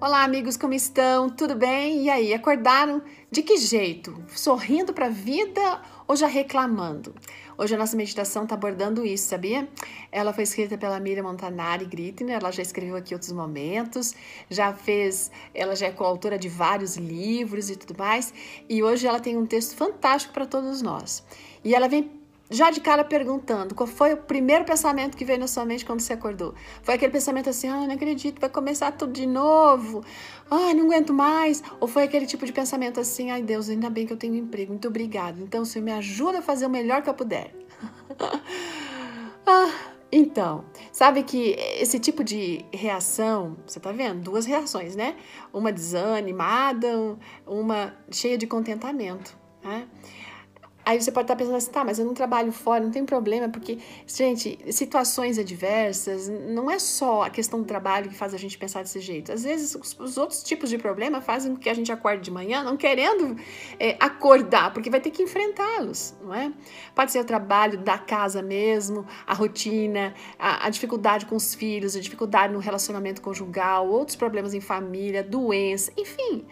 Olá, amigos, como estão? Tudo bem? E aí, acordaram? De que jeito? Sorrindo para a vida ou já reclamando? Hoje a nossa meditação está abordando isso, sabia? Ela foi escrita pela Miriam Montanari Grittner, ela já escreveu aqui outros momentos, já fez, ela já é coautora de vários livros e tudo mais, e hoje ela tem um texto fantástico para todos nós. E ela vem já de cara perguntando qual foi o primeiro pensamento que veio na sua mente quando você acordou. Foi aquele pensamento assim, ah, não acredito, vai começar tudo de novo, ah, não aguento mais. Ou foi aquele tipo de pensamento assim, ai Deus, ainda bem que eu tenho um emprego, muito obrigado. Então, Senhor, me ajuda a fazer o melhor que eu puder. ah, então, sabe que esse tipo de reação, você tá vendo? Duas reações, né? Uma desanimada, uma cheia de contentamento, né? Aí você pode estar pensando assim, tá, mas eu não trabalho fora, não tem problema, porque, gente, situações adversas, não é só a questão do trabalho que faz a gente pensar desse jeito. Às vezes, os, os outros tipos de problema fazem com que a gente acorde de manhã não querendo é, acordar, porque vai ter que enfrentá-los, não é? Pode ser o trabalho da casa mesmo, a rotina, a, a dificuldade com os filhos, a dificuldade no relacionamento conjugal, outros problemas em família, doença, enfim.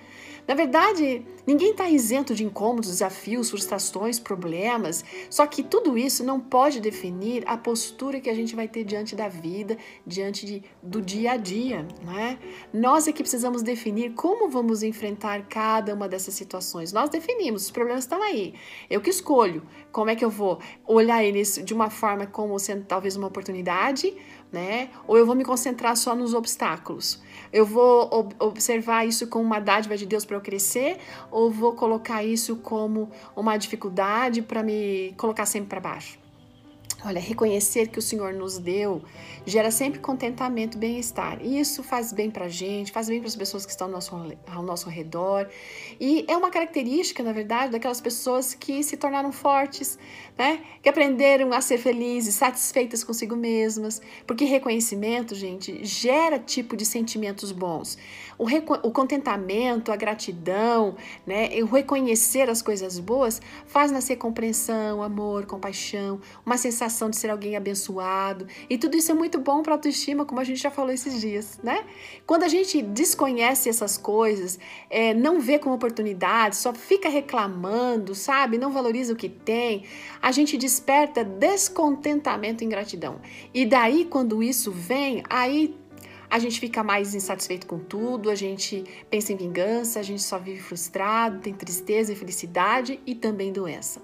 Na verdade, ninguém está isento de incômodos, desafios, frustrações, problemas. Só que tudo isso não pode definir a postura que a gente vai ter diante da vida, diante de, do dia a dia, né? Nós é que precisamos definir como vamos enfrentar cada uma dessas situações. Nós definimos, os problemas estão aí. Eu que escolho como é que eu vou olhar eles de uma forma como sendo talvez uma oportunidade, né? Ou eu vou me concentrar só nos obstáculos. Eu vou ob observar isso como uma dádiva de Deus para eu crescer, ou vou colocar isso como uma dificuldade para me colocar sempre para baixo? Olha, reconhecer que o Senhor nos deu gera sempre contentamento, bem-estar. E isso faz bem para a gente, faz bem para as pessoas que estão ao nosso, ao nosso redor. E é uma característica, na verdade, daquelas pessoas que se tornaram fortes, né? Que aprenderam a ser felizes, satisfeitas consigo mesmas. Porque reconhecimento, gente, gera tipo de sentimentos bons. O, o contentamento, a gratidão, né? O reconhecer as coisas boas faz nascer compreensão, amor, compaixão, uma sensação sensação de ser alguém abençoado. E tudo isso é muito bom para a autoestima, como a gente já falou esses dias, né? Quando a gente desconhece essas coisas, é, não vê como oportunidade, só fica reclamando, sabe? Não valoriza o que tem, a gente desperta descontentamento e ingratidão. E daí, quando isso vem, aí a gente fica mais insatisfeito com tudo, a gente pensa em vingança, a gente só vive frustrado, tem tristeza, infelicidade e também doença.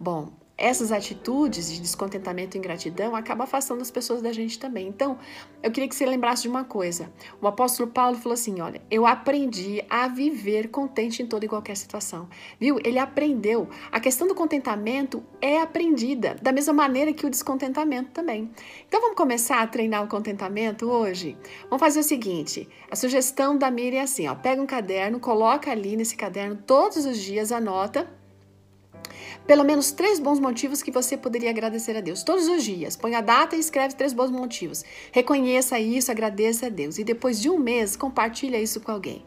Bom, essas atitudes de descontentamento e ingratidão acabam afastando as pessoas da gente também. Então, eu queria que você lembrasse de uma coisa. O apóstolo Paulo falou assim: olha, eu aprendi a viver contente em toda e qualquer situação. Viu? Ele aprendeu. A questão do contentamento é aprendida, da mesma maneira que o descontentamento também. Então, vamos começar a treinar o contentamento hoje? Vamos fazer o seguinte: a sugestão da Miriam é assim: ó, pega um caderno, coloca ali nesse caderno todos os dias, anota pelo menos três bons motivos que você poderia agradecer a Deus. Todos os dias. Põe a data e escreve três bons motivos. Reconheça isso, agradeça a Deus. E depois de um mês, compartilha isso com alguém.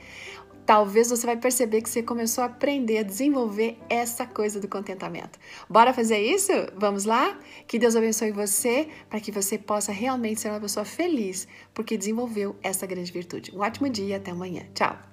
Talvez você vai perceber que você começou a aprender a desenvolver essa coisa do contentamento. Bora fazer isso? Vamos lá? Que Deus abençoe você para que você possa realmente ser uma pessoa feliz porque desenvolveu essa grande virtude. Um ótimo dia, até amanhã. Tchau!